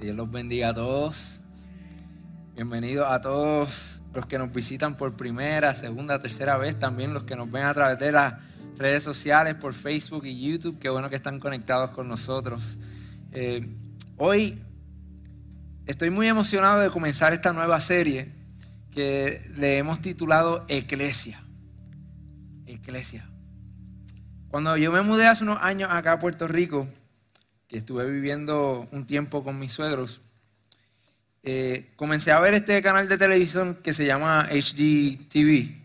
Dios los bendiga a todos. Bienvenidos a todos los que nos visitan por primera, segunda, tercera vez. También los que nos ven a través de las redes sociales, por Facebook y YouTube. Qué bueno que están conectados con nosotros. Eh, hoy estoy muy emocionado de comenzar esta nueva serie que le hemos titulado Eclesia. Eclesia. Cuando yo me mudé hace unos años acá a Puerto Rico, que estuve viviendo un tiempo con mis suegros, eh, comencé a ver este canal de televisión que se llama HDTV.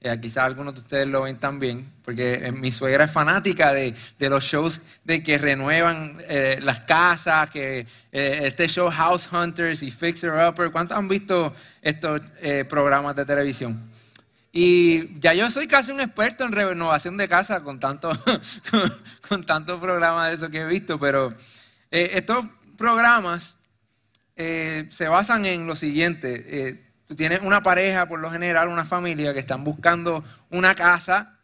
Eh, quizás algunos de ustedes lo ven también, porque eh, mi suegra es fanática de, los shows de que renuevan las casas, que este show House Hunters y Fixer Upper. ¿Cuántos han visto estos programas de televisión? Y ya yo soy casi un experto en renovación de casa con tanto, con tantos programas de eso que he visto, pero eh, estos programas eh, se basan en lo siguiente. Eh, tú tienes una pareja, por lo general, una familia que están buscando una casa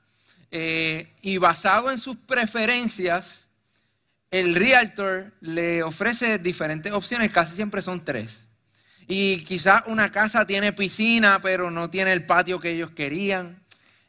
y basado en sus preferencias, el realtor le ofrece diferentes opciones, casi siempre son tres y quizás una casa tiene piscina, pero no tiene el patio que ellos querían.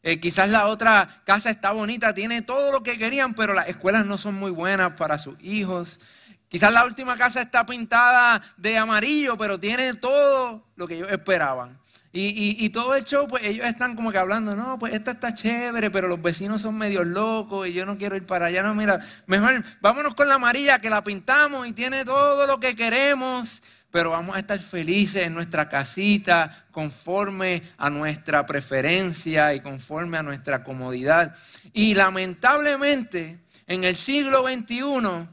Eh, quizás la otra casa está bonita, tiene todo lo que querían, pero las escuelas no son muy buenas para sus hijos. Quizás la última casa está pintada de amarillo, pero tiene todo lo que ellos esperaban. Y, todo el show, pues ellos están como que hablando, no, pues esta está chévere, pero los vecinos son medio locos y yo no quiero ir para allá. No, mira, mejor vámonos con la amarilla que la pintamos y tiene todo lo que queremos pero vamos a estar felices en nuestra casita conforme a nuestra preferencia y conforme a nuestra comodidad. Y lamentablemente, en el siglo XXI,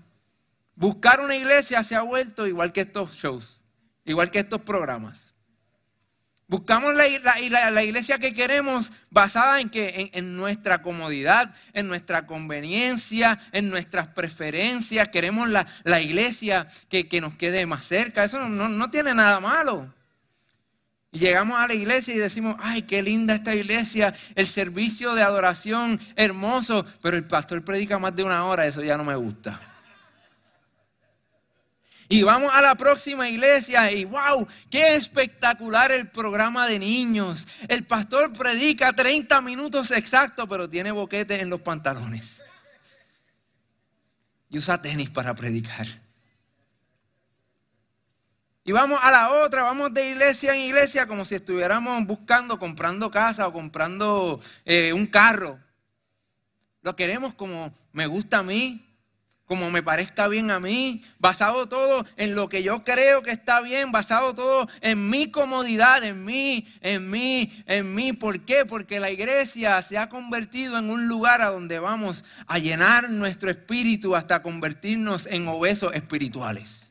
buscar una iglesia se ha vuelto igual que estos shows, igual que estos programas. Buscamos la, iglesia que queremos basada en, que, en, nuestra comodidad, en nuestra conveniencia, en nuestras preferencias. Queremos la, iglesia que, nos quede más cerca. Eso no, no tiene nada malo. Y llegamos a la iglesia y decimos, ay, qué linda esta iglesia, el servicio de adoración hermoso, pero el pastor predica más de una hora, eso ya no me gusta. Y vamos a la próxima iglesia y wow, qué espectacular el programa de niños. El pastor predica 30 minutos exactos, pero tiene boquetes en los pantalones. Y usa tenis para predicar. Y vamos a la otra, vamos de iglesia en iglesia como si estuviéramos buscando, comprando casa o comprando eh, un carro. Lo queremos como me gusta a mí, como me parezca bien a mí, basado todo en lo que yo creo que está bien, basado todo en mi comodidad, en mí, en mí, en mí. ¿Por qué? Porque la iglesia se ha convertido en un lugar a donde vamos a llenar nuestro espíritu hasta convertirnos en obesos espirituales.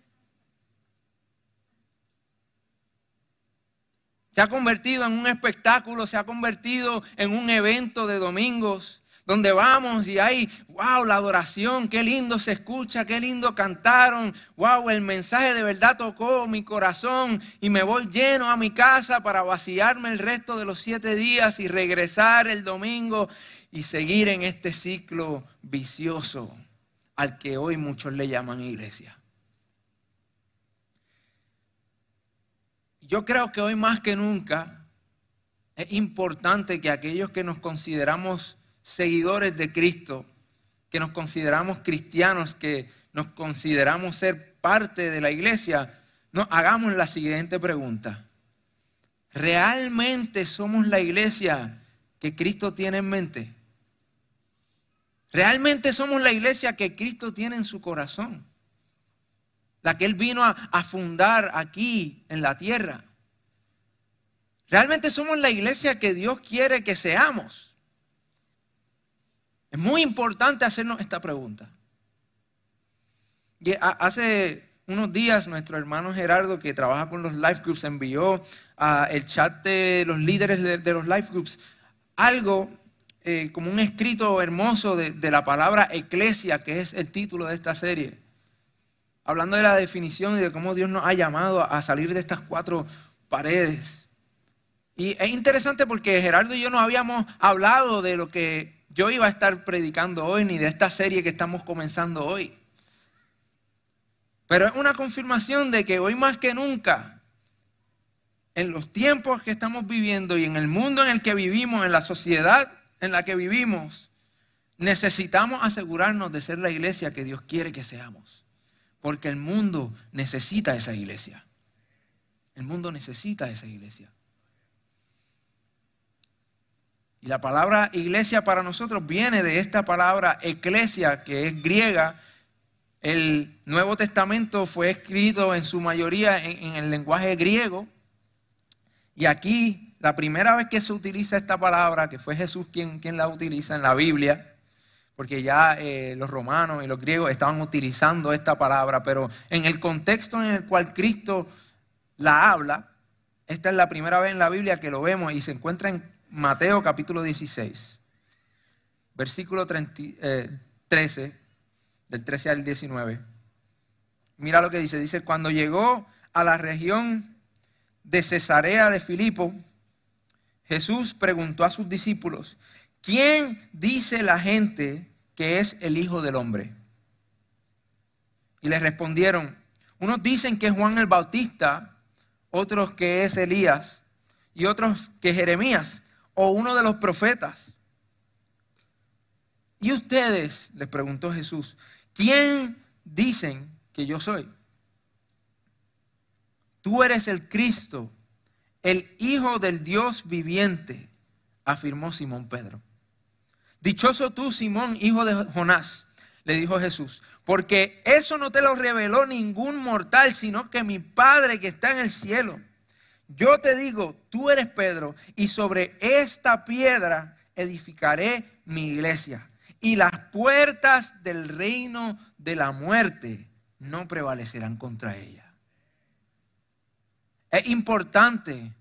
Se ha convertido en un espectáculo, se ha convertido en un evento de domingos donde vamos y hay, wow, la adoración, qué lindo se escucha, qué lindo cantaron, wow, el mensaje de verdad tocó mi corazón y me voy lleno a mi casa para vaciarme el resto de los siete días y regresar el domingo y seguir en este ciclo vicioso al que hoy muchos le llaman iglesia. Yo creo que hoy más que nunca es importante que aquellos que nos consideramos seguidores de Cristo, que nos consideramos cristianos, que nos consideramos ser parte de la iglesia, no, hagamos la siguiente pregunta. ¿Realmente somos la iglesia que Cristo tiene en mente? ¿Realmente somos la iglesia que Cristo tiene en su corazón? La que Él vino a, a fundar aquí en la tierra. ¿Realmente somos la iglesia que Dios quiere que seamos? Es muy importante hacernos esta pregunta. hace unos días nuestro hermano Gerardo, que trabaja con los life groups, envió al chat de los líderes de, los life groups algo eh, como un escrito hermoso de, de la palabra eclesia, que es el título de esta serie. Hablando de la definición y de cómo Dios nos ha llamado a salir de estas cuatro paredes. Y es interesante porque Gerardo y yo no habíamos hablado de lo que yo iba a estar predicando hoy, ni de esta serie que estamos comenzando hoy. Pero es una confirmación de que hoy más que nunca, en los tiempos que estamos viviendo y en el mundo en el que vivimos, en la sociedad en la que vivimos, necesitamos asegurarnos de ser la iglesia que Dios quiere que seamos. Porque el mundo necesita esa iglesia. El mundo necesita esa iglesia. Y la palabra iglesia para nosotros viene de esta palabra eclesia, que es griega, el Nuevo Testamento fue escrito en su mayoría en, el lenguaje griego. Y aquí, la primera vez que se utiliza esta palabra, que fue Jesús quien, la utiliza en la Biblia, porque ya eh, los romanos y los griegos estaban utilizando esta palabra, pero en el contexto en el cual Cristo la habla, esta es la primera vez en la Biblia que lo vemos y se encuentra en Mateo capítulo 16, versículo 13 del 13 al 19. Mira lo que dice. Dice, cuando llegó a la región de Cesarea de Filipo, Jesús preguntó a sus discípulos, ¿quién dice la gente que es el Hijo del Hombre? Y les respondieron, unos dicen que es Juan el Bautista, otros que es Elías y otros que Jeremías o uno de los profetas. ¿Y ustedes? les preguntó Jesús, ¿quién dicen que yo soy? Tú eres el Cristo, el Hijo del Dios viviente, afirmó Simón Pedro. Dichoso tú, Simón, hijo de Jonás, le dijo Jesús, porque eso no te lo reveló ningún mortal, sino que mi Padre que está en el cielo. Yo te digo, tú eres Pedro, y sobre esta piedra edificaré mi iglesia y las puertas del reino de la muerte no prevalecerán contra ella. Es importante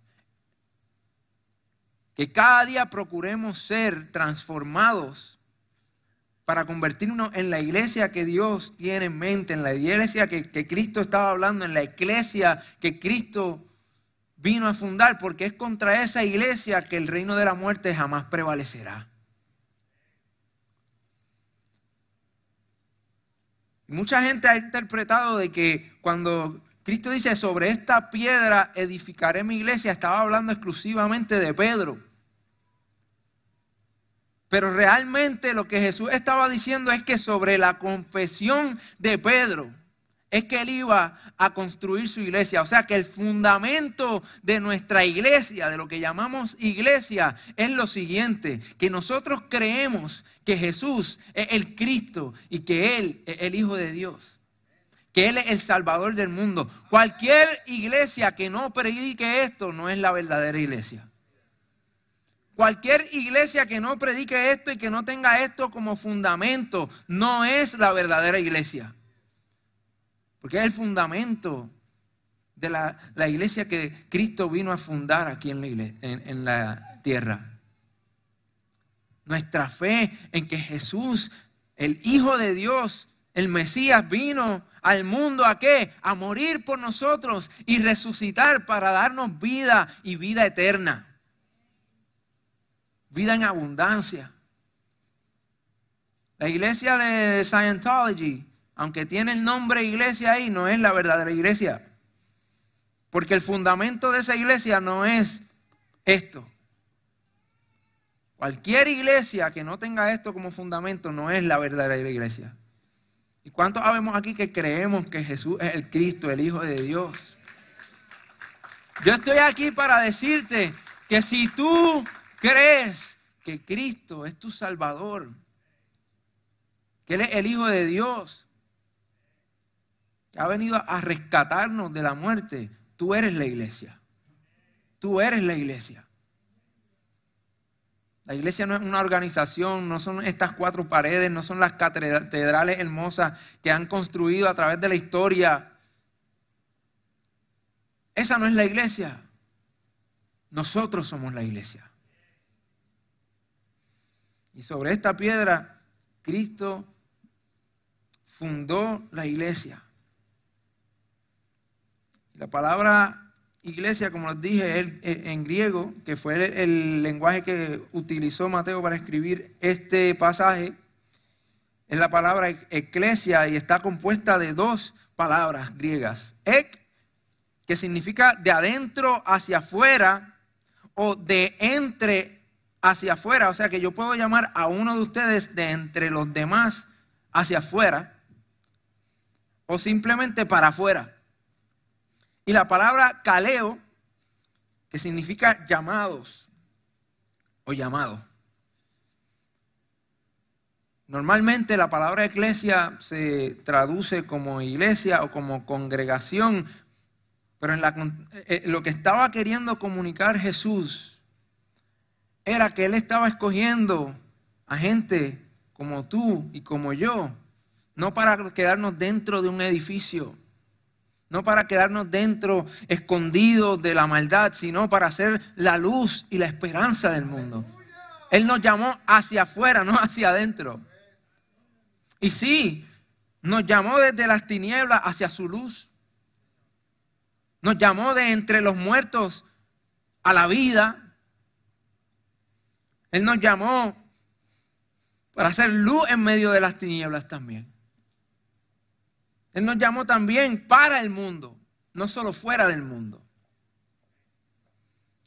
que cada día procuremos ser transformados para convertirnos en la iglesia que Dios tiene en mente, en la iglesia que, que, Cristo estaba hablando, en la iglesia que Cristo vino a fundar, porque es contra esa iglesia que el reino de la muerte jamás prevalecerá. Mucha gente ha interpretado de que cuando Cristo dice sobre esta piedra edificaré mi iglesia, estaba hablando exclusivamente de Pedro. Pero realmente lo que Jesús estaba diciendo es que sobre la confesión de Pedro, es que él iba a construir su iglesia. O sea que el fundamento de nuestra iglesia, de lo que llamamos iglesia, es lo siguiente, que nosotros creemos que Jesús es el Cristo y que Él es el Hijo de Dios. Que Él es el Salvador del mundo. Cualquier iglesia que no predique esto no es la verdadera iglesia. Cualquier iglesia que no predique esto y que no tenga esto como fundamento no es la verdadera iglesia. Porque es el fundamento de la, iglesia que Cristo vino a fundar aquí en la, en la tierra. Nuestra fe en que Jesús, el Hijo de Dios, el Mesías, vino al mundo a qué? A morir por nosotros y resucitar para darnos vida y vida eterna. Vida en abundancia. La iglesia de Scientology aunque tiene el nombre iglesia ahí, no es la verdadera iglesia. Porque el fundamento de esa iglesia no es esto. Cualquier iglesia que no tenga esto como fundamento no es la verdadera iglesia. ¿Y cuántos sabemos aquí que creemos que Jesús es el Cristo, el Hijo de Dios? Yo estoy aquí para decirte que si tú crees que Cristo es tu Salvador, que Él es el Hijo de Dios, ha venido a rescatarnos de la muerte, tú eres la iglesia. Tú eres la iglesia. La iglesia no es una organización, no son estas cuatro paredes, no son las catedrales hermosas que han construido a través de la historia. Esa no es la iglesia. Nosotros somos la iglesia. Y sobre esta piedra, Cristo fundó la iglesia. La palabra iglesia, como les dije, eh, en griego, que fue el, lenguaje que utilizó Mateo para escribir este pasaje, es la palabra eclesia y está compuesta de dos palabras griegas. Ek, que significa de adentro hacia afuera o de entre hacia afuera. O sea que yo puedo llamar a uno de ustedes de entre los demás hacia afuera o simplemente para afuera. Y la palabra caleo, que significa llamados o llamado. Normalmente la palabra iglesia se traduce como iglesia o como congregación, pero en eh, eh, lo que estaba queriendo comunicar Jesús era que Él estaba escogiendo a gente como tú y como yo, no para quedarnos dentro de un edificio, no para quedarnos dentro, escondidos de la maldad, sino para ser la luz y la esperanza del mundo. Él nos llamó hacia afuera, no hacia adentro. Y sí, nos llamó desde las tinieblas hacia su luz. Nos llamó de entre los muertos a la vida. Él nos llamó para hacer luz en medio de las tinieblas también. Él nos llamó también para el mundo, no solo fuera del mundo.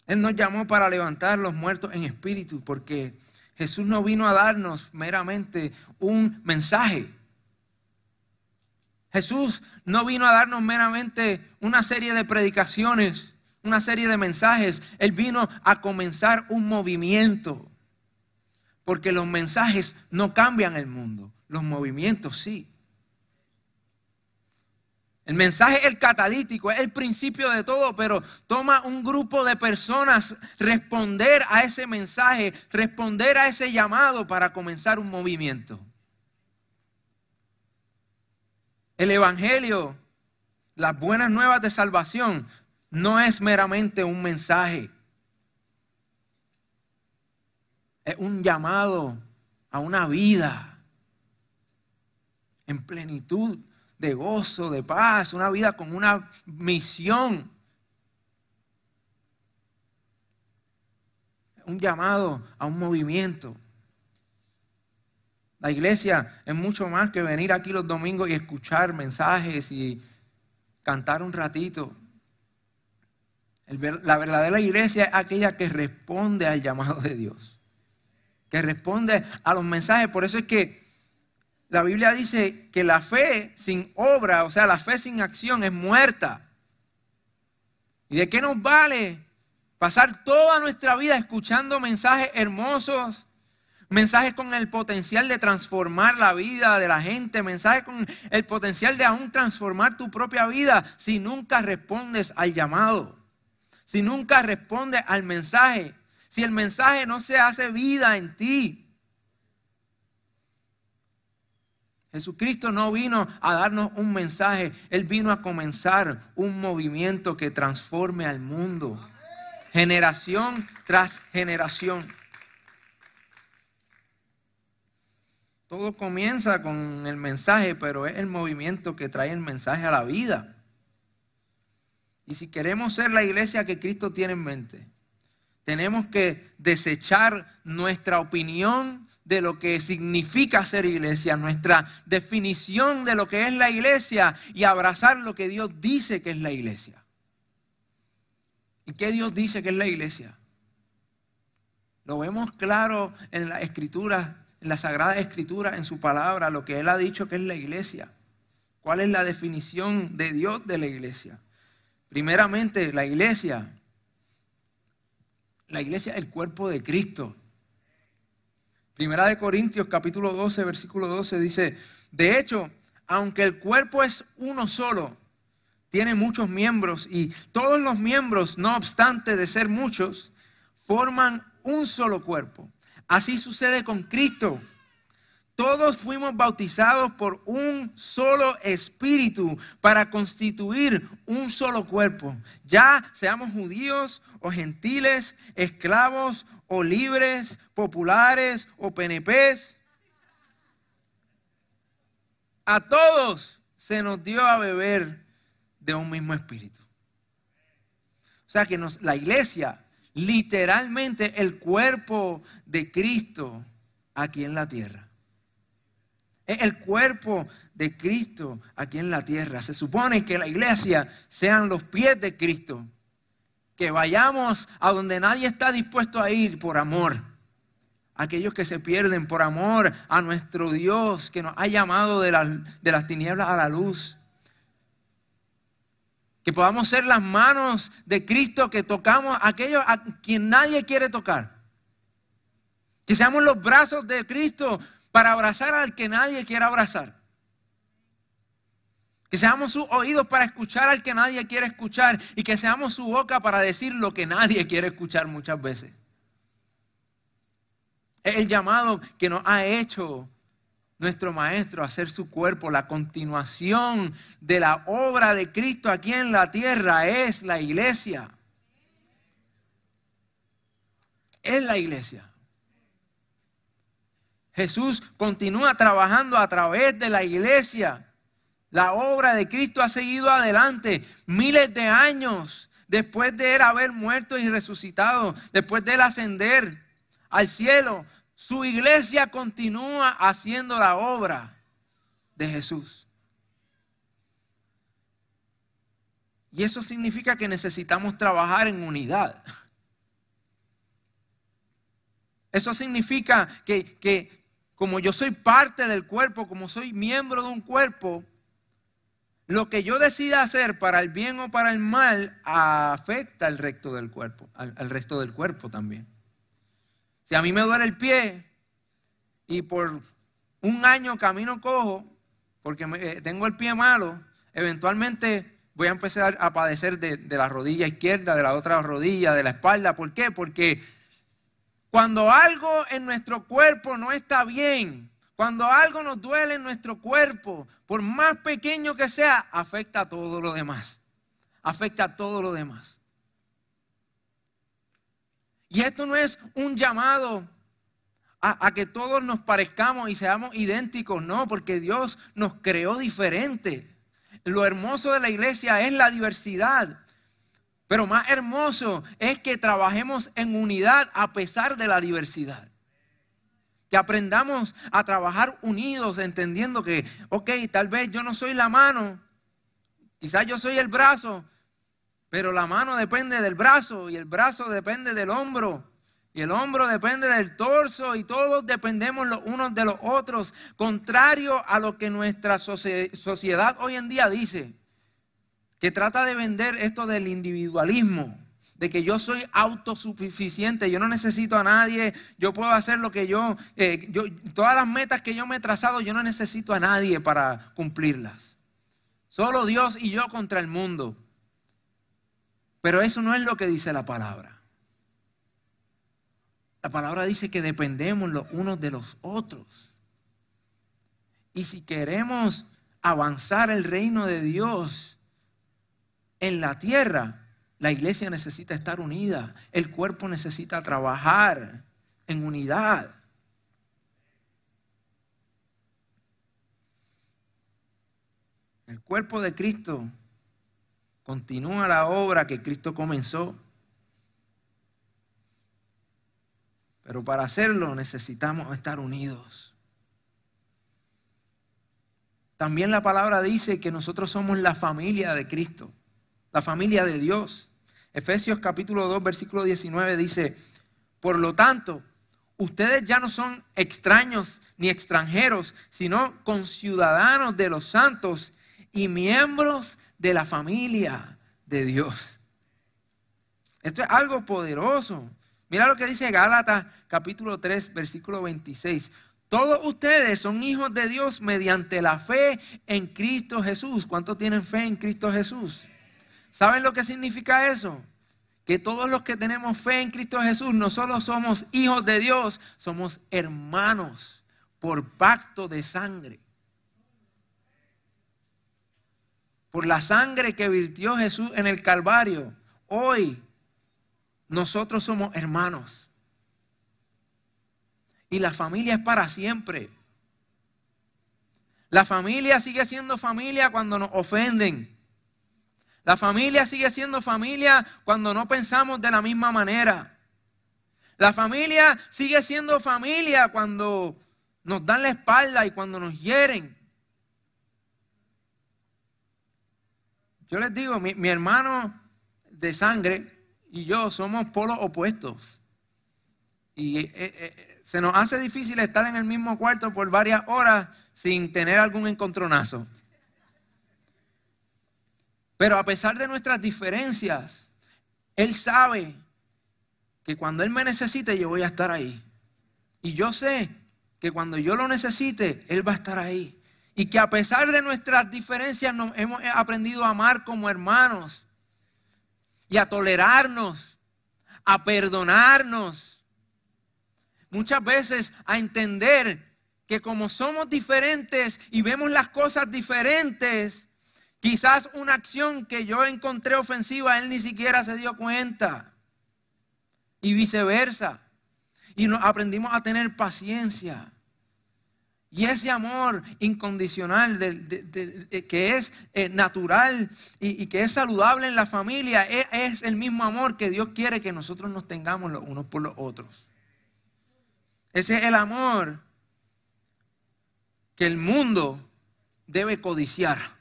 Él nos llamó para levantar los muertos en espíritu, porque Jesús no vino a darnos meramente un mensaje. Jesús no vino a darnos meramente una serie de predicaciones, una serie de mensajes. Él vino a comenzar un movimiento. Porque los mensajes no cambian el mundo, los movimientos sí. El mensaje es el catalítico, es el principio de todo, pero toma un grupo de personas responder a ese mensaje, responder a ese llamado para comenzar un movimiento. El Evangelio, las buenas nuevas de salvación, no es meramente un mensaje. Es un llamado a una vida en plenitud de gozo, de paz, una vida con una misión. Un llamado a un movimiento. La iglesia es mucho más que venir aquí los domingos y escuchar mensajes y cantar un ratito. La verdadera iglesia es aquella que responde al llamado de Dios, que responde a los mensajes. Por eso es que la Biblia dice que la fe sin obra, o sea, la fe sin acción es muerta. ¿Y de qué nos vale pasar toda nuestra vida escuchando mensajes hermosos? Mensajes con el potencial de transformar la vida de la gente, mensajes con el potencial de aún transformar tu propia vida si nunca respondes al llamado, si nunca respondes al mensaje, si el mensaje no se hace vida en ti. Jesucristo no vino a darnos un mensaje, Él vino a comenzar un movimiento que transforme al mundo, generación tras generación. Todo comienza con el mensaje, pero es el movimiento que trae el mensaje a la vida. Y si queremos ser la iglesia que Cristo tiene en mente, tenemos que desechar nuestra opinión de lo que significa ser iglesia, nuestra definición de lo que es la iglesia y abrazar lo que Dios dice que es la iglesia. ¿Y qué Dios dice que es la iglesia? Lo vemos claro en la escritura, en la Sagrada Escritura, en su palabra, lo que Él ha dicho que es la iglesia. ¿Cuál es la definición de Dios de la iglesia? Primeramente, la iglesia. La iglesia es el cuerpo de Cristo. Primera de Corintios capítulo 12, versículo 12 dice, de hecho, aunque el cuerpo es uno solo, tiene muchos miembros y todos los miembros, no obstante de ser muchos, forman un solo cuerpo. Así sucede con Cristo. Todos fuimos bautizados por un solo espíritu para constituir un solo cuerpo. Ya seamos judíos o gentiles, esclavos o libres, populares o PNPs. A todos se nos dio a beber de un mismo espíritu. O sea que la iglesia, literalmente el cuerpo de Cristo aquí en la tierra. Es el cuerpo de Cristo aquí en la tierra. Se supone que la iglesia sean los pies de Cristo. Que vayamos a donde nadie está dispuesto a ir por amor. Aquellos que se pierden por amor a nuestro Dios que nos ha llamado de, de las tinieblas a la luz. Que podamos ser las manos de Cristo que tocamos a aquellos a quien nadie quiere tocar. Que seamos los brazos de Cristo para abrazar al que nadie quiere abrazar. Que seamos sus oídos para escuchar al que nadie quiere escuchar. Y que seamos su boca para decir lo que nadie quiere escuchar muchas veces. Es el llamado que nos ha hecho nuestro Maestro hacer su cuerpo. La continuación de la obra de Cristo aquí en la tierra es la iglesia. Es la iglesia. Jesús continúa trabajando a través de la iglesia. La obra de Cristo ha seguido adelante miles de años después de él haber muerto y resucitado, después de él ascender al cielo. Su iglesia continúa haciendo la obra de Jesús. Y eso significa que necesitamos trabajar en unidad. Eso significa que, que, como yo soy parte del cuerpo, como soy miembro de un cuerpo, lo que yo decida hacer para el bien o para el mal afecta al resto del cuerpo, al resto del cuerpo también. Si a mí me duele el pie y por un año camino cojo, porque eh, tengo el pie malo, eventualmente voy a empezar a padecer de, de, la rodilla izquierda, de la otra rodilla, de la espalda. ¿Por qué? Porque cuando algo en nuestro cuerpo no está bien, cuando algo nos duele en nuestro cuerpo, por más pequeño que sea, afecta a todo lo demás. Afecta a todo lo demás. Y esto no es un llamado a, que todos nos parezcamos y seamos idénticos, no, porque Dios nos creó diferente. Lo hermoso de la iglesia es la diversidad. Pero más hermoso es que trabajemos en unidad a pesar de la diversidad. Que aprendamos a trabajar unidos, entendiendo que, ok, tal vez yo no soy la mano, quizás yo soy el brazo, pero la mano depende del brazo y el brazo depende del hombro. Y el hombro depende del torso y todos dependemos los unos de los otros, contrario a lo que nuestra sociedad hoy en día dice, que trata de vender esto del individualismo, de que yo soy autosuficiente, yo no necesito a nadie, yo puedo hacer lo que yo, eh, yo, todas las metas que yo me he trazado, yo no necesito a nadie para cumplirlas. Solo Dios y yo contra el mundo. Pero eso no es lo que dice la palabra. La palabra dice que dependemos los unos de los otros. Y si queremos avanzar el reino de Dios en la tierra, la iglesia necesita estar unida, el cuerpo necesita trabajar en unidad. El cuerpo de Cristo Continúa la obra que Cristo comenzó. Pero para hacerlo necesitamos estar unidos. También la palabra dice que nosotros somos la familia de Cristo, la familia de Dios. Efesios capítulo 2, versículo 19 dice, por lo tanto, ustedes ya no son extraños ni extranjeros, sino conciudadanos de los santos y miembros de la familia de Dios. Esto es algo poderoso. Mira lo que dice Gálatas capítulo 3, versículo 26. Todos ustedes son hijos de Dios mediante la fe en Cristo Jesús. ¿Cuántos tienen fe en Cristo Jesús? ¿Saben lo que significa eso? Que todos los que tenemos fe en Cristo Jesús no solo somos hijos de Dios, somos hermanos por pacto de sangre. Por la sangre que virtió Jesús en el Calvario. Hoy nosotros somos hermanos. Y la familia es para siempre. La familia sigue siendo familia cuando nos ofenden. La familia sigue siendo familia cuando no pensamos de la misma manera. La familia sigue siendo familia cuando nos dan la espalda y cuando nos hieren. Yo les digo, mi, hermano de sangre y yo somos polos opuestos. Y eh, eh, se nos hace difícil estar en el mismo cuarto por varias horas sin tener algún encontronazo. Pero a pesar de nuestras diferencias, Él sabe que cuando Él me necesite yo voy a estar ahí. Y yo sé que cuando yo lo necesite, Él va a estar ahí. Y que a pesar de nuestras diferencias nos hemos aprendido a amar como hermanos y a tolerarnos, a perdonarnos muchas veces a entender que como somos diferentes y vemos las cosas diferentes, quizás una acción que yo encontré ofensiva, él ni siquiera se dio cuenta. Y viceversa. Y aprendimos a tener paciencia. Y ese amor incondicional que es eh, natural y, que es saludable en la familia es, es el mismo amor que Dios quiere que nosotros nos tengamos los unos por los otros. Ese es el amor que el mundo debe codiciar.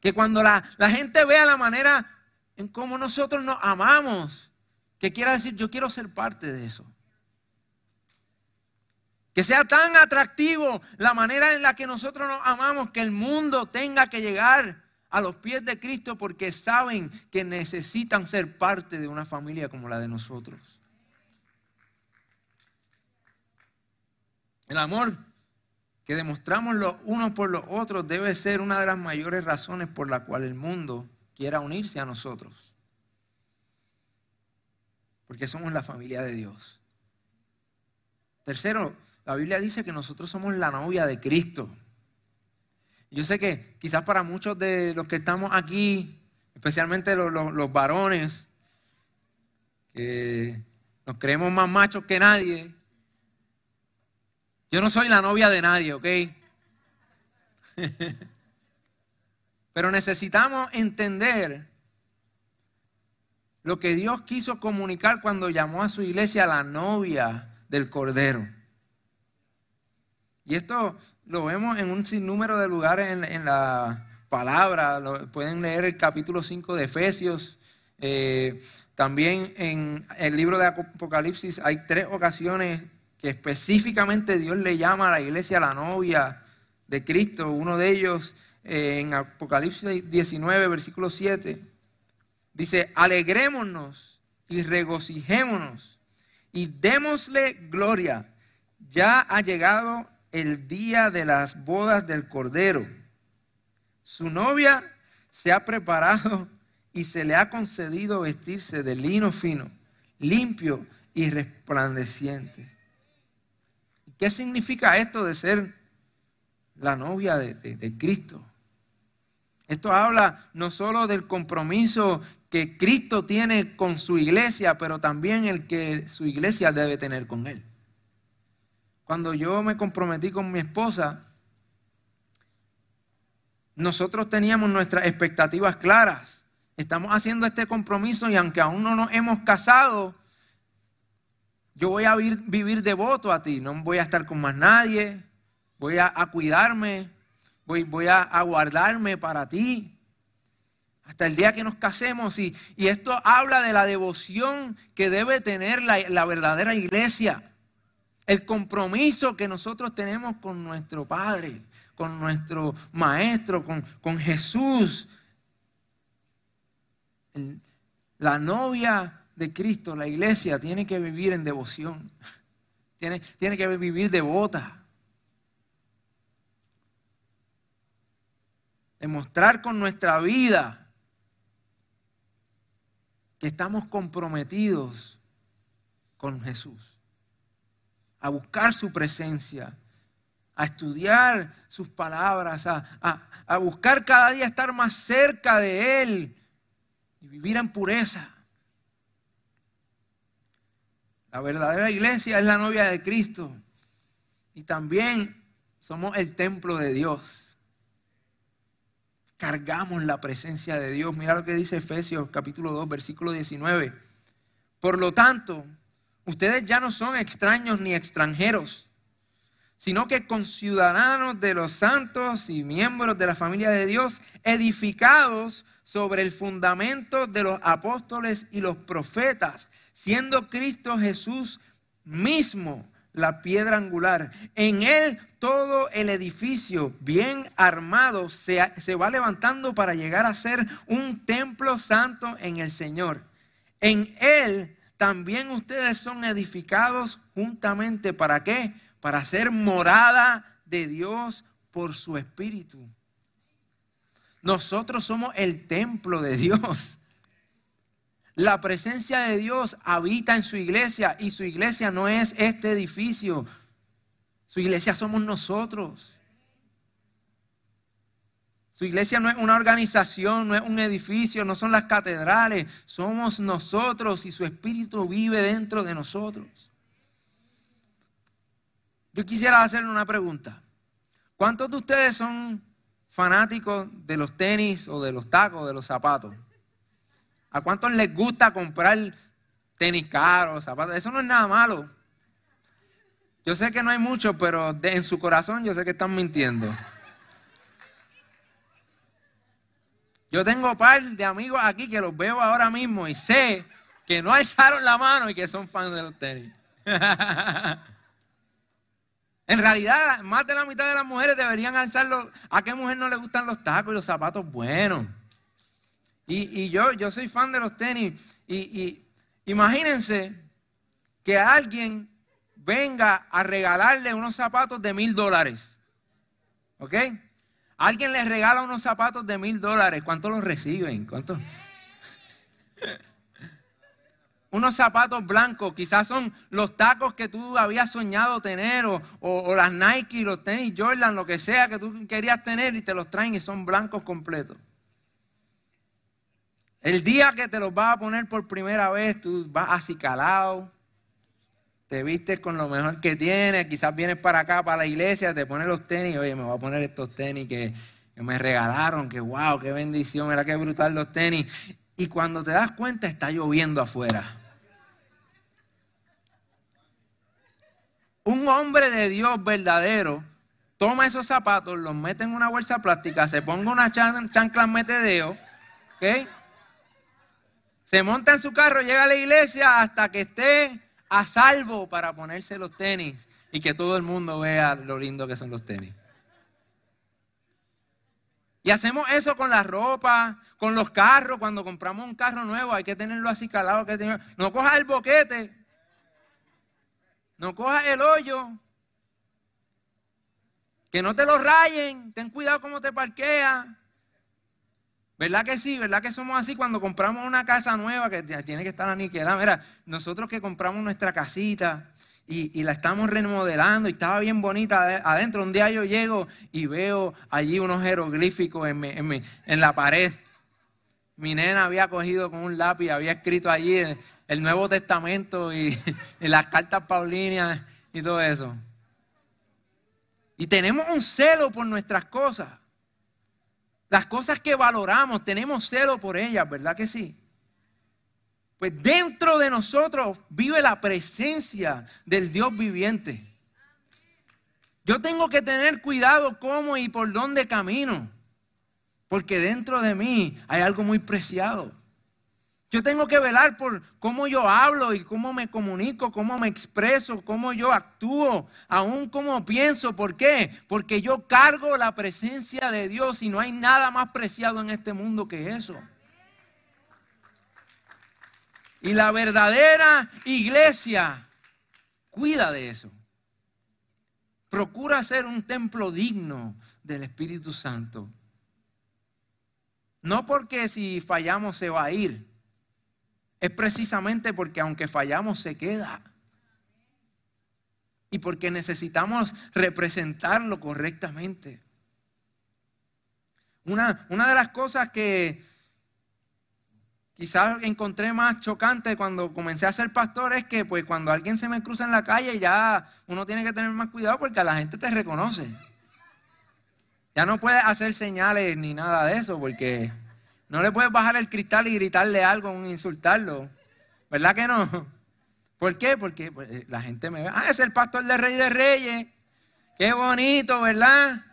Que cuando la, gente vea la manera en cómo nosotros nos amamos, que quiera decir, yo quiero ser parte de eso. Que sea tan atractivo la manera en la que nosotros nos amamos que el mundo tenga que llegar a los pies de Cristo porque saben que necesitan ser parte de una familia como la de nosotros. El amor que demostramos los unos por los otros debe ser una de las mayores razones por la cual el mundo quiera unirse a nosotros. Porque somos la familia de Dios. Tercero, la Biblia dice que nosotros somos la novia de Cristo. Yo sé que quizás para muchos de los que estamos aquí, especialmente los, varones, que nos creemos más machos que nadie, yo no soy la novia de nadie, ¿ok? Pero necesitamos entender lo que Dios quiso comunicar cuando llamó a su iglesia la novia del Cordero. Y esto lo vemos en un sinnúmero de lugares en, la palabra. pueden leer el capítulo 5 de Efesios. Eh, también en el libro de Apocalipsis hay tres ocasiones que específicamente Dios le llama a la iglesia la novia de Cristo. Uno de ellos eh, en Apocalipsis 19, versículo 7, dice, alegrémonos y regocijémonos y démosle gloria. Ya ha llegado el día de las bodas del Cordero. Su novia se ha preparado y se le ha concedido vestirse de lino fino, limpio y resplandeciente. ¿Qué significa esto de ser la novia de, Cristo? Esto habla no solo del compromiso que Cristo tiene con su iglesia, pero también el que su iglesia debe tener con Él. Cuando yo me comprometí con mi esposa, nosotros teníamos nuestras expectativas claras. Estamos haciendo este compromiso y aunque aún no nos hemos casado, yo voy a vivir, devoto a ti, no voy a estar con más nadie, voy a, cuidarme, voy, voy a, guardarme para ti. Hasta el día que nos casemos. Y, esto habla de la devoción que debe tener la, verdadera iglesia. El compromiso que nosotros tenemos con nuestro Padre, con nuestro Maestro, con, con Jesús. La novia de Cristo, la iglesia, tiene que vivir en devoción. tiene, tiene que vivir devota. Demostrar con nuestra vida que estamos comprometidos con Jesús, a buscar su presencia, a estudiar sus palabras, a, a, buscar cada día estar más cerca de Él y vivir en pureza. La verdadera iglesia es la novia de Cristo y también somos el templo de Dios cargamos la presencia de Dios. Mira lo que dice Efesios capítulo 2, versículo 19. Por lo tanto, ustedes ya no son extraños ni extranjeros, sino que conciudadanos de los santos y miembros de la familia de Dios, edificados sobre el fundamento de los apóstoles y los profetas, siendo Cristo Jesús mismo la piedra angular. En él todo el edificio bien armado se, se, va levantando para llegar a ser un templo santo en el Señor. En él también ustedes son edificados juntamente. ¿Para qué? Para ser morada de Dios por su Espíritu. Nosotros somos el templo de Dios. La presencia de Dios habita en su iglesia y su iglesia no es este edificio. Su iglesia somos nosotros. Su iglesia no es una organización, no es un edificio, no son las catedrales, somos nosotros y su espíritu vive dentro de nosotros. Yo quisiera hacerle una pregunta. ¿Cuántos de ustedes son fanáticos de los tenis o de los tacos, de los zapatos? ¿A cuántos les gusta comprar tenis caros, zapatos? Eso no es nada malo. Yo sé que no hay mucho, pero en su corazón yo sé que están mintiendo. Yo tengo par de amigos aquí que los veo ahora mismo y sé que no alzaron la mano y que son fans de los tenis. en realidad, más de la mitad de las mujeres deberían alzarlo. ¿A qué mujer no le gustan los tacos y los zapatos buenos? Y, yo, soy fan de los tenis. Y, imagínense que alguien venga a regalarle unos zapatos de mil dólares. ¿Ok? Alguien les regala unos zapatos de mil dólares. ¿Cuántos los reciben? ¿Cuántos? unos zapatos blancos, quizás son los tacos que tú habías soñado tener, o, o, las Nike, los tenis Jordan, lo que sea que tú querías tener, y te los traen y son blancos completos. El día que te los vas a poner por primera vez, tú vas acicalado, te vistes con lo mejor que tienes, quizás vienes para acá, para la iglesia, te pones los tenis, oye, me voy a poner estos tenis que, me regalaron, que wow, qué bendición, era que brutal los tenis. Y cuando te das cuenta está lloviendo afuera. Un hombre de Dios verdadero toma esos zapatos, los mete en una bolsa plástica, se ponga una chancla metedeo, ¿ok? Se monta en su carro, llega a la iglesia hasta que esté a salvo para ponerse los tenis y que todo el mundo vea lo lindo que son los tenis. Y hacemos eso con la ropa, con los carros. Cuando compramos un carro nuevo hay que tenerlo así calado. Que No cojas el boquete. No cojas el hoyo. Que no te lo rayen. Ten cuidado cómo te parqueas. ¿Verdad que sí? ¿Verdad que somos así cuando compramos una casa nueva que tiene que estar aniquilada? Mira, nosotros que compramos nuestra casita y, la estamos remodelando y estaba bien bonita adentro, un día yo llego y veo allí unos jeroglíficos en, la pared. Mi nena había cogido con un lápiz, había escrito allí el, Nuevo Testamento y las cartas paulinas y todo eso. Y tenemos un celo por nuestras cosas. Las cosas que valoramos, tenemos celo por ellas, ¿verdad que sí? Pues dentro de nosotros vive la presencia del Dios viviente. Yo tengo que tener cuidado cómo y por dónde camino, porque dentro de mí hay algo muy preciado. Yo tengo que velar por cómo yo hablo y cómo me comunico, cómo me expreso, cómo yo actúo, aún cómo pienso. ¿Por qué? Porque yo cargo la presencia de Dios y no hay nada más preciado en este mundo que eso. Y la verdadera iglesia Cuida de eso. Procura ser un templo digno del Espíritu Santo. No porque si fallamos se va a ir. Es precisamente porque aunque fallamos se queda. Y porque necesitamos representarlo correctamente. Una, una de las cosas que quizás encontré más chocante cuando comencé a ser pastor es que pues cuando alguien se me cruza en la calle ya uno tiene que tener más cuidado porque la gente te reconoce. Ya no puedes hacer señales ni nada de eso porque no le puedes bajar el cristal y gritarle algo, insultarlo. ¿Verdad que no? ¿Por qué? Porque pues, la gente me ve, ah, es el pastor de Rey de Reyes. Qué bonito, ¿verdad?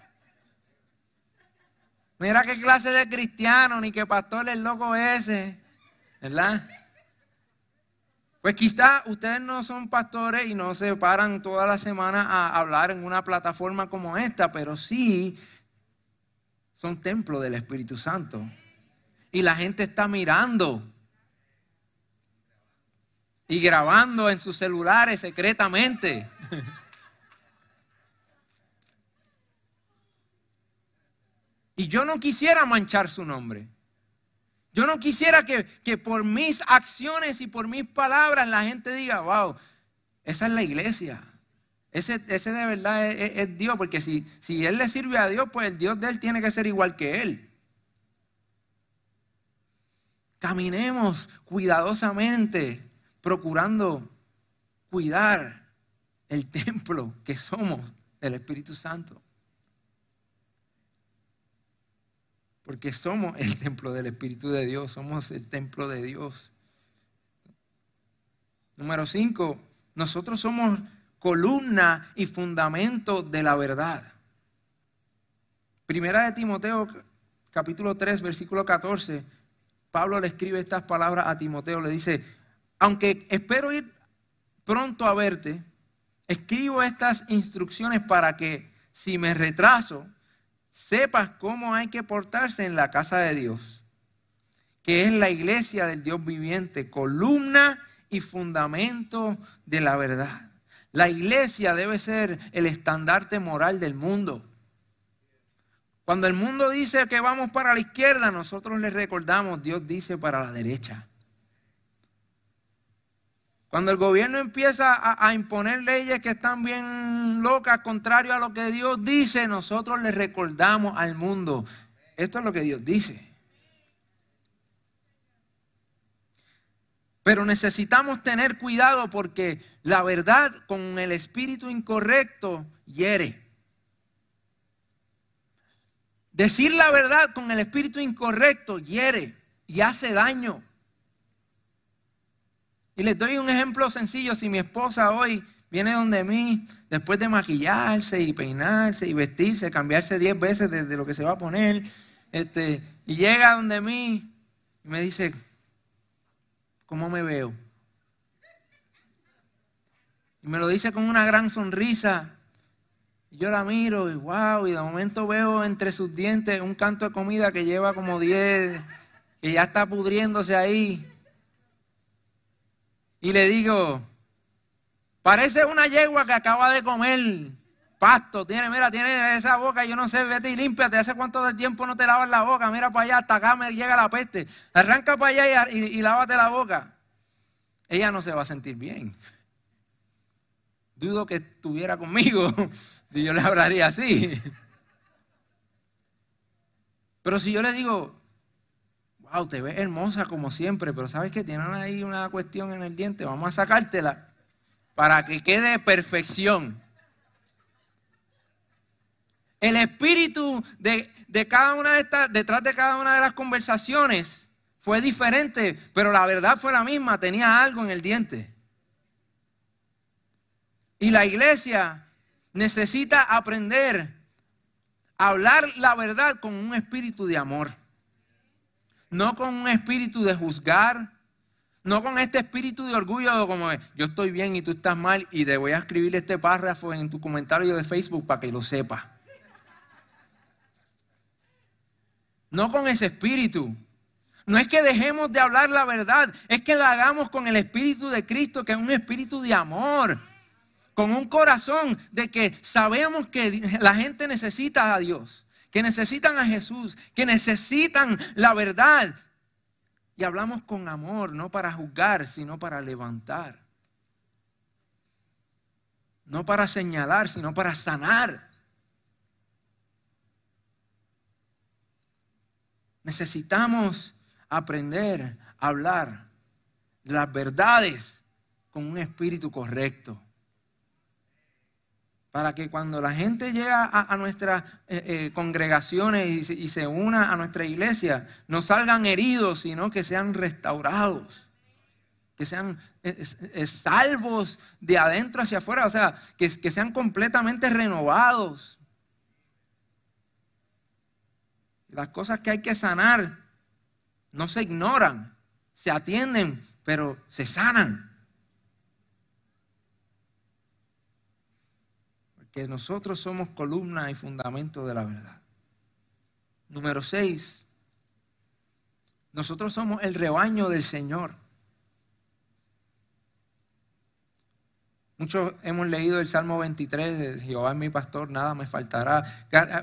Mira qué clase de cristiano, ni qué pastor es loco ese. ¿verdad? Pues quizá ustedes no son pastores y no se paran toda la semana a hablar en una plataforma como esta, pero sí son templos del Espíritu Santo. Y la gente está mirando y grabando en sus celulares secretamente. y yo no quisiera manchar su nombre. Yo no quisiera que, por mis acciones y por mis palabras la gente diga, wow, esa es la iglesia. Ese, ese de verdad es, Dios, porque si, si Él le sirve a Dios, pues el Dios de Él tiene que ser igual que Él. Caminemos cuidadosamente, procurando cuidar el templo que somos del Espíritu Santo. porque somos el templo del Espíritu de Dios, somos el templo de Dios. Número cinco, nosotros somos columna y fundamento de la verdad. Primera de Timoteo, capítulo 3, versículo 14, Pablo le escribe estas palabras a Timoteo, le dice, aunque espero ir pronto a verte, escribo estas instrucciones para que si me retraso, sepas cómo hay que portarse en la casa de Dios, que es la iglesia del Dios viviente, columna y fundamento de la verdad. La iglesia debe ser el estandarte moral del mundo. Cuando el mundo dice que vamos para la izquierda, nosotros le recordamos, Dios dice para la derecha. Cuando el gobierno empieza a, imponer leyes que están bien locas, contrario a lo que Dios dice, nosotros le recordamos al mundo, esto es lo que Dios dice. Pero necesitamos tener cuidado porque la verdad con el espíritu incorrecto hiere. Decir la verdad con el espíritu incorrecto hiere y hace daño. Y les doy un ejemplo sencillo. Si mi esposa hoy viene donde mí, después de maquillarse y peinarse y vestirse, cambiarse diez veces desde lo que se va a poner, este, y llega donde mí y me dice, ¿cómo me veo? Y me lo dice con una gran sonrisa. Yo la miro y wow, y de momento veo entre sus dientes un canto de comida que lleva como diez, que ya está pudriéndose ahí. Y le digo, parece una yegua que acaba de comer pasto. Tiene, mira, tiene esa boca, yo no sé, vete y límpiate. ¿Hace cuánto de tiempo no te lavas la boca? Mira para allá, hasta acá me llega la peste. Arranca para allá y lávate la boca. Ella no se va a sentir bien. Dudo que estuviera conmigo si yo le hablaría así. Pero si yo le digo, wow, te ves hermosa como siempre, pero sabes que tienen ahí una cuestión en el diente, vamos a sacártela para que quede perfección. El espíritu de, de cada una de estas, detrás de cada una de las conversaciones fue diferente, pero la verdad fue la misma, tenía algo en el diente. Y la iglesia necesita aprender a hablar la verdad con un espíritu de amor no con un espíritu de juzgar, no con este espíritu de orgullo como yo estoy bien y tú estás mal y te voy a escribir este párrafo en tu comentario de Facebook para que lo sepas. No con ese espíritu. No es que dejemos de hablar la verdad, es que la hagamos con el espíritu de Cristo, que es un espíritu de amor. Con un corazón de que sabemos que la gente necesita a Dios, que necesitan a Jesús, que necesitan la verdad. Y hablamos con amor, no para juzgar, sino para levantar. No para señalar, sino para sanar. Necesitamos aprender a hablar las verdades con un espíritu correcto. Para que cuando la gente llega a, nuestras eh, eh, congregaciones y, se una a nuestra iglesia, no salgan heridos, sino que sean restaurados. Que sean eh, salvos de adentro hacia afuera. O sea, que, que sean completamente renovados. Las cosas que hay que sanar no se ignoran, se atienden, pero se sanan. Que nosotros somos columna y fundamento de la verdad. Número seis, nosotros somos el rebaño del Señor. Muchos hemos leído el Salmo 23, Jehová es mi pastor, nada me faltará.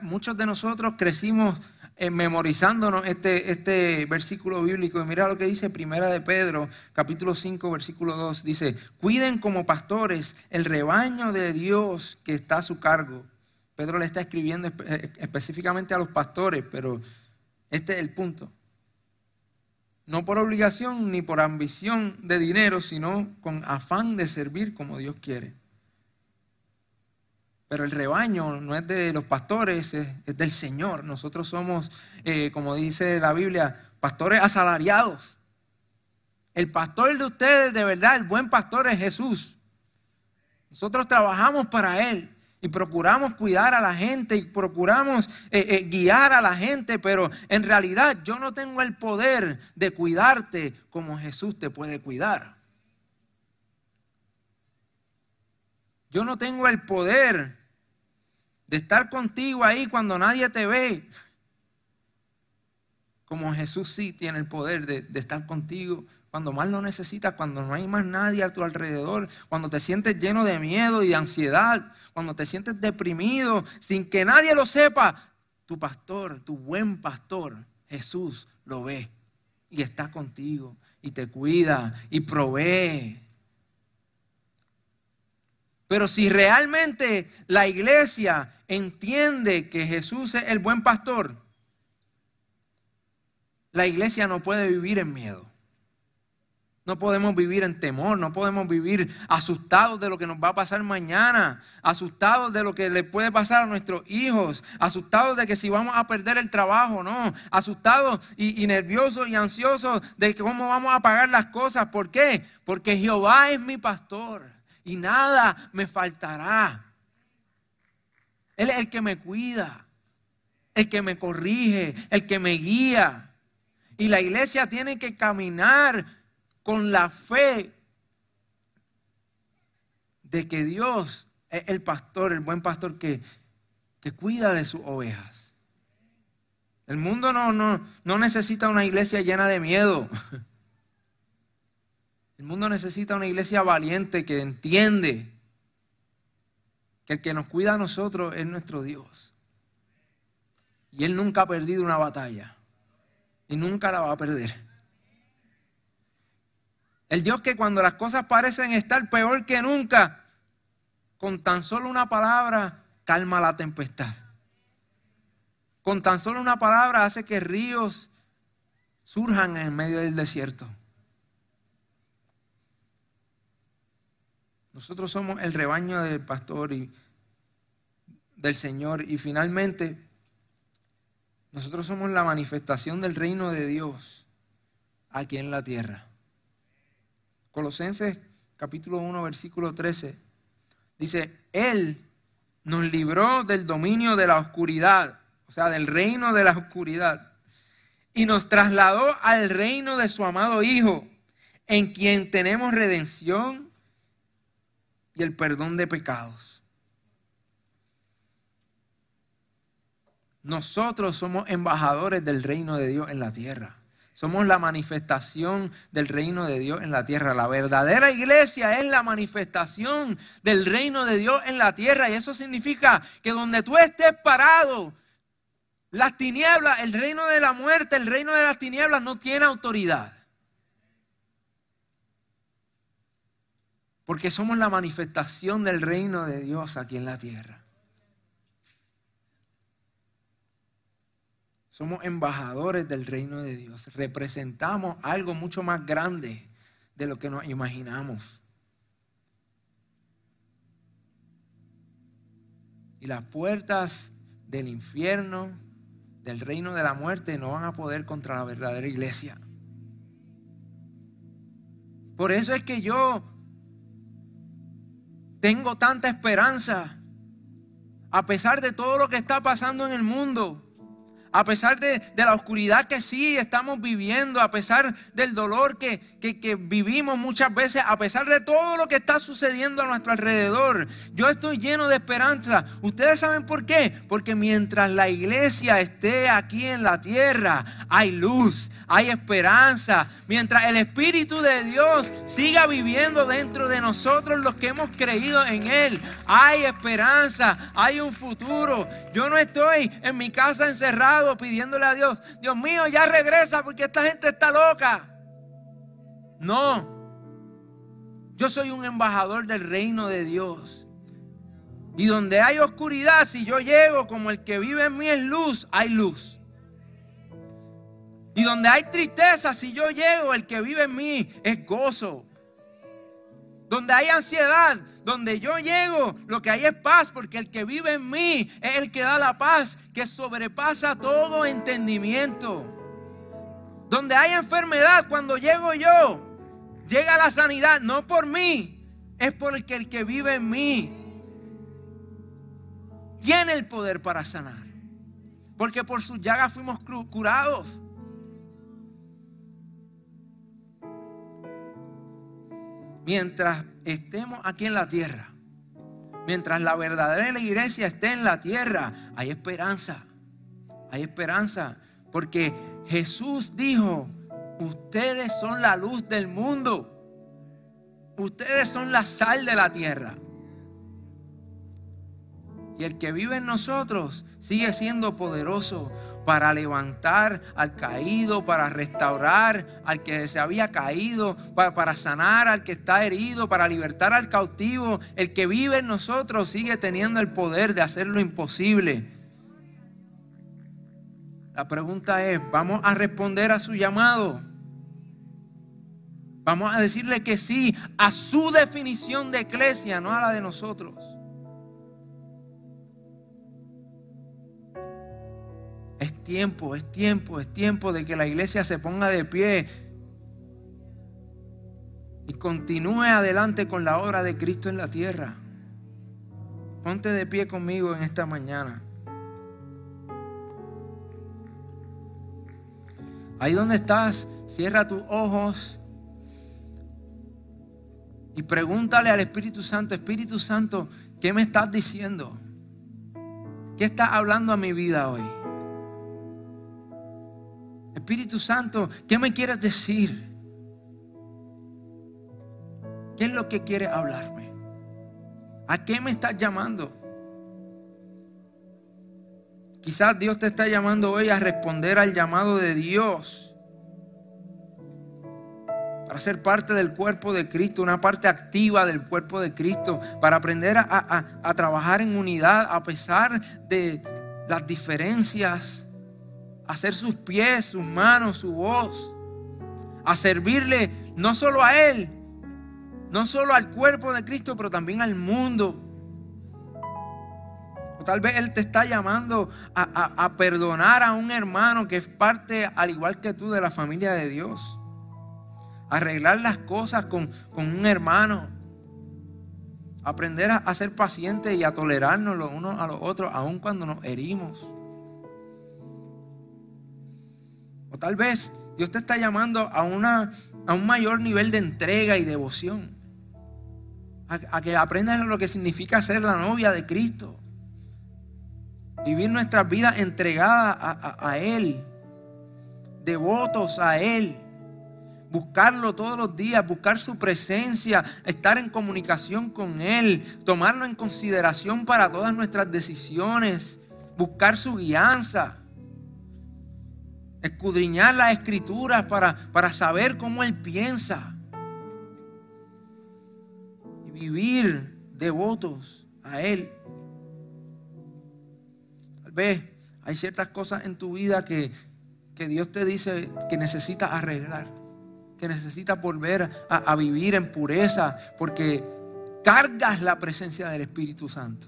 Muchos de nosotros crecimos eh, memorizándonos este, este versículo bíblico. Y mira lo que dice Primera de Pedro, capítulo 5, versículo 2. Dice, cuiden como pastores el rebaño de Dios que está a su cargo. Pedro le está escribiendo eh, específicamente a los pastores, pero este es el punto. No por obligación ni por ambición de dinero, sino con afán de servir como Dios quiere. Pero el rebaño no es de los pastores, es, del Señor. Nosotros somos, eh, como dice la Biblia, pastores asalariados. El pastor de ustedes, de verdad, el buen pastor es Jesús. Nosotros trabajamos para Él y procuramos cuidar a la gente y procuramos eh, eh, guiar a la gente, pero en realidad yo no tengo el poder de cuidarte como Jesús te puede cuidar. Yo no tengo el poder de estar contigo ahí cuando nadie te ve. Como Jesús sí tiene el poder de, estar contigo cuando más lo necesitas, cuando no hay más nadie a tu alrededor, cuando te sientes lleno de miedo y de ansiedad, cuando te sientes deprimido, sin que nadie lo sepa, tu pastor, tu buen pastor, Jesús, lo ve y está contigo y te cuida y provee. Pero si realmente la iglesia entiende que Jesús es el buen pastor, la iglesia no puede vivir en miedo. No podemos vivir en temor, no podemos vivir asustados de lo que nos va a pasar mañana, asustados de lo que le puede pasar a nuestros hijos, asustados de que si vamos a perder el trabajo, no, asustados y, y nerviosos y ansiosos de cómo vamos a pagar las cosas. ¿Por qué? Porque Jehová es mi pastor y nada me faltará. Él es el que me cuida, el que me corrige, el que me guía. Y la iglesia tiene que caminar con la fe de que Dios es el pastor, el buen pastor que, que cuida de sus ovejas. El mundo no, no, no necesita una iglesia llena de miedo. El mundo necesita una iglesia valiente que entiende que el que nos cuida a nosotros es nuestro Dios. Y Él nunca ha perdido una batalla. Y nunca la va a perder. El Dios que cuando las cosas parecen estar peor que nunca, con tan solo una palabra calma la tempestad. Con tan solo una palabra hace que ríos surjan en medio del desierto. Nosotros somos el rebaño del pastor y del Señor. Y finalmente, nosotros somos la manifestación del reino de Dios aquí en la tierra. Colosenses capítulo 1, versículo 13. Dice, Él nos libró del dominio de la oscuridad, o sea, del reino de la oscuridad, y nos trasladó al reino de su amado Hijo, en quien tenemos redención y el perdón de pecados. Nosotros somos embajadores del reino de Dios en la tierra. Somos la manifestación del reino de Dios en la tierra. La verdadera iglesia es la manifestación del reino de Dios en la tierra. Y eso significa que donde tú estés parado, las tinieblas, el reino de la muerte, el reino de las tinieblas no tiene autoridad. Porque somos la manifestación del reino de Dios aquí en la tierra. Somos embajadores del reino de Dios. Representamos algo mucho más grande de lo que nos imaginamos. Y las puertas del infierno, del reino de la muerte, no van a poder contra la verdadera iglesia. Por eso es que yo tengo tanta esperanza, a pesar de todo lo que está pasando en el mundo. A pesar de, la oscuridad que sí estamos viviendo, a pesar del dolor que, que, vivimos muchas veces, a pesar de todo lo que está sucediendo a nuestro alrededor, yo estoy lleno de esperanza. ¿Ustedes saben por qué? Porque mientras la iglesia esté aquí en la tierra, hay luz, hay esperanza. Mientras el Espíritu de Dios siga viviendo dentro de nosotros, los que hemos creído en Él, hay esperanza, hay un futuro. Yo no estoy en mi casa encerrado pidiéndole a Dios, Dios mío, ya regresa porque esta gente está loca. No, yo soy un embajador del reino de Dios. Y donde hay oscuridad, si yo llego como el que vive en mí es luz, hay luz. Y donde hay tristeza, si yo llego, el que vive en mí es gozo. Donde hay ansiedad, donde yo llego, lo que hay es paz, porque el que vive en mí es el que da la paz, que sobrepasa todo entendimiento. Donde hay enfermedad, cuando llego yo, llega la sanidad, no por mí, es porque el que vive en mí tiene el poder para sanar. Porque por sus llagas fuimos curados. mientras estemos aquí en la tierra, mientras la verdadera iglesia esté en la tierra, hay esperanza. Hay esperanza. Porque Jesús dijo, ustedes son la luz del mundo. Ustedes son la sal de la tierra. Y el que vive en nosotros sigue siendo poderoso para levantar al caído, para restaurar al que se había caído, para, sanar al que está herido, para libertar al cautivo. El que vive en nosotros sigue teniendo el poder de hacer lo imposible. La pregunta es, ¿vamos a responder a su llamado? Vamos a decirle que sí a su definición de iglesia, no a la de nosotros. Es tiempo, es tiempo, es tiempo de que la iglesia se ponga de pie y continúe adelante con la obra de Cristo en la tierra. Ponte de pie conmigo en esta mañana. Ahí donde estás, cierra tus ojos y pregúntale al Espíritu Santo, Espíritu Santo, ¿qué me estás diciendo? ¿Qué estás hablando a mi vida hoy? Espíritu Santo, ¿qué me quieres decir? ¿Qué es lo que quieres hablarme? ¿A qué me estás llamando? Quizás Dios te está llamando hoy a responder al llamado de Dios. Para ser parte del cuerpo de Cristo, una parte activa del cuerpo de Cristo. Para aprender a, a trabajar en unidad a pesar de las diferencias hacer sus pies, sus manos, su voz, a servirle no solo a Él, no solo al cuerpo de Cristo, pero también al mundo. O tal vez Él te está llamando a, perdonar a un hermano que es parte, al igual que tú, de la familia de Dios. Arreglar las cosas con, con un hermano. Aprender a, ser pacientes y a tolerarnos los unos a los otros, aun cuando nos herimos. O tal vez Dios te está llamando a, una, a un mayor nivel de entrega y devoción. A, que aprendas lo que significa ser la novia de Cristo. Vivir nuestras vidas entregadas a, a Él. devotos a Él. Buscarlo todos los días, buscar su presencia, estar en comunicación con Él, tomarlo en consideración para todas nuestras decisiones, buscar su guianza, escudriñar las escrituras para, para saber cómo Él piensa y vivir devotos a Él. Tal vez hay ciertas cosas en tu vida que, que Dios te dice que necesitas arreglar, que necesitas volver a, a vivir en pureza, porque cargas la presencia del Espíritu Santo.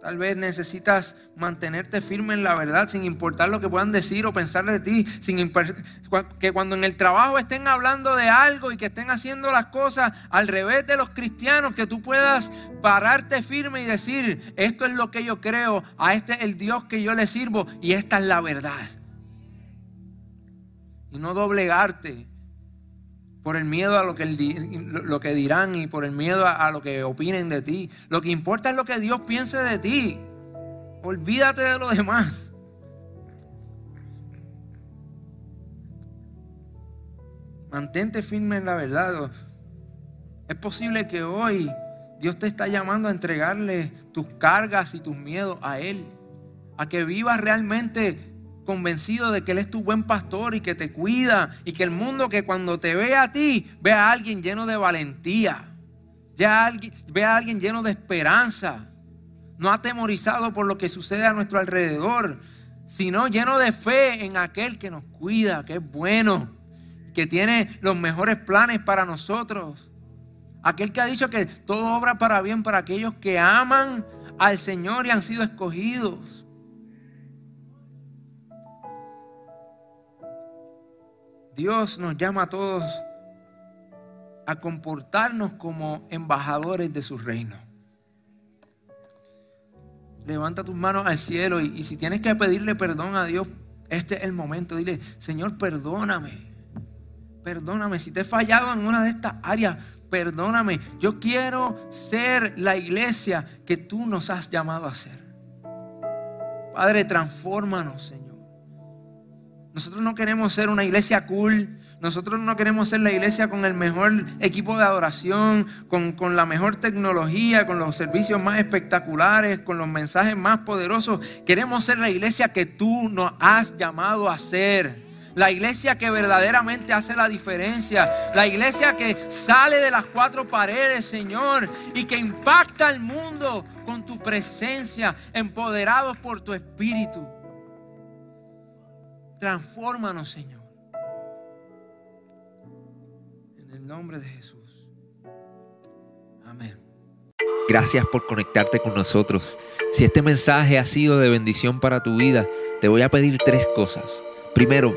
Tal vez necesitas mantenerte firme en la verdad sin importar lo que puedan decir o pensar de ti. Sin que cuando en el trabajo estén hablando de algo y que estén haciendo las cosas al revés de los cristianos, que tú puedas pararte firme y decir, esto es lo que yo creo, a este es el Dios que yo le sirvo y esta es la verdad. Y no doblegarte por el miedo a lo que, dirán y por el miedo a, lo que opinen de ti. Lo que importa es lo que Dios piense de ti. Olvídate de lo demás. Mantente firme en la verdad. Es posible que hoy Dios te está llamando a entregarle tus cargas y tus miedos a Él. A que vivas realmente convencido de que Él es tu buen pastor y que te cuida y que el mundo que cuando te ve a ti, ve a alguien lleno de valentía, ya alguien, ve a alguien lleno de esperanza, no atemorizado por lo que sucede a nuestro alrededor, sino lleno de fe en aquel que nos cuida, que es bueno, que tiene los mejores planes para nosotros. Aquel que ha dicho que todo obra para bien para aquellos que aman al Señor y han sido escogidos. Dios nos llama a todos a comportarnos como embajadores de su reino. Levanta tus manos al cielo y, si tienes que pedirle perdón a Dios, este es el momento. Dile, Señor, perdóname. Perdóname si te he fallado en una de estas áreas. Perdóname. Yo quiero ser la iglesia que tú nos has llamado a ser. Padre, transfórmanos, Señor. Nosotros no queremos ser una iglesia cool. Nosotros no queremos ser la iglesia con el mejor equipo de adoración, con, con, la mejor tecnología, con los servicios más espectaculares, con los mensajes más poderosos. Queremos ser la iglesia que tú nos has llamado a ser. La iglesia que verdaderamente hace la diferencia. La iglesia que sale de las cuatro paredes, Señor, y que impacta al mundo con tu presencia, empoderados por tu espíritu. Transfórmanos, Señor. En el nombre de Jesús. Amén. Gracias por conectarte con nosotros. Si este mensaje ha sido de bendición para tu vida, te voy a pedir tres cosas. Primero,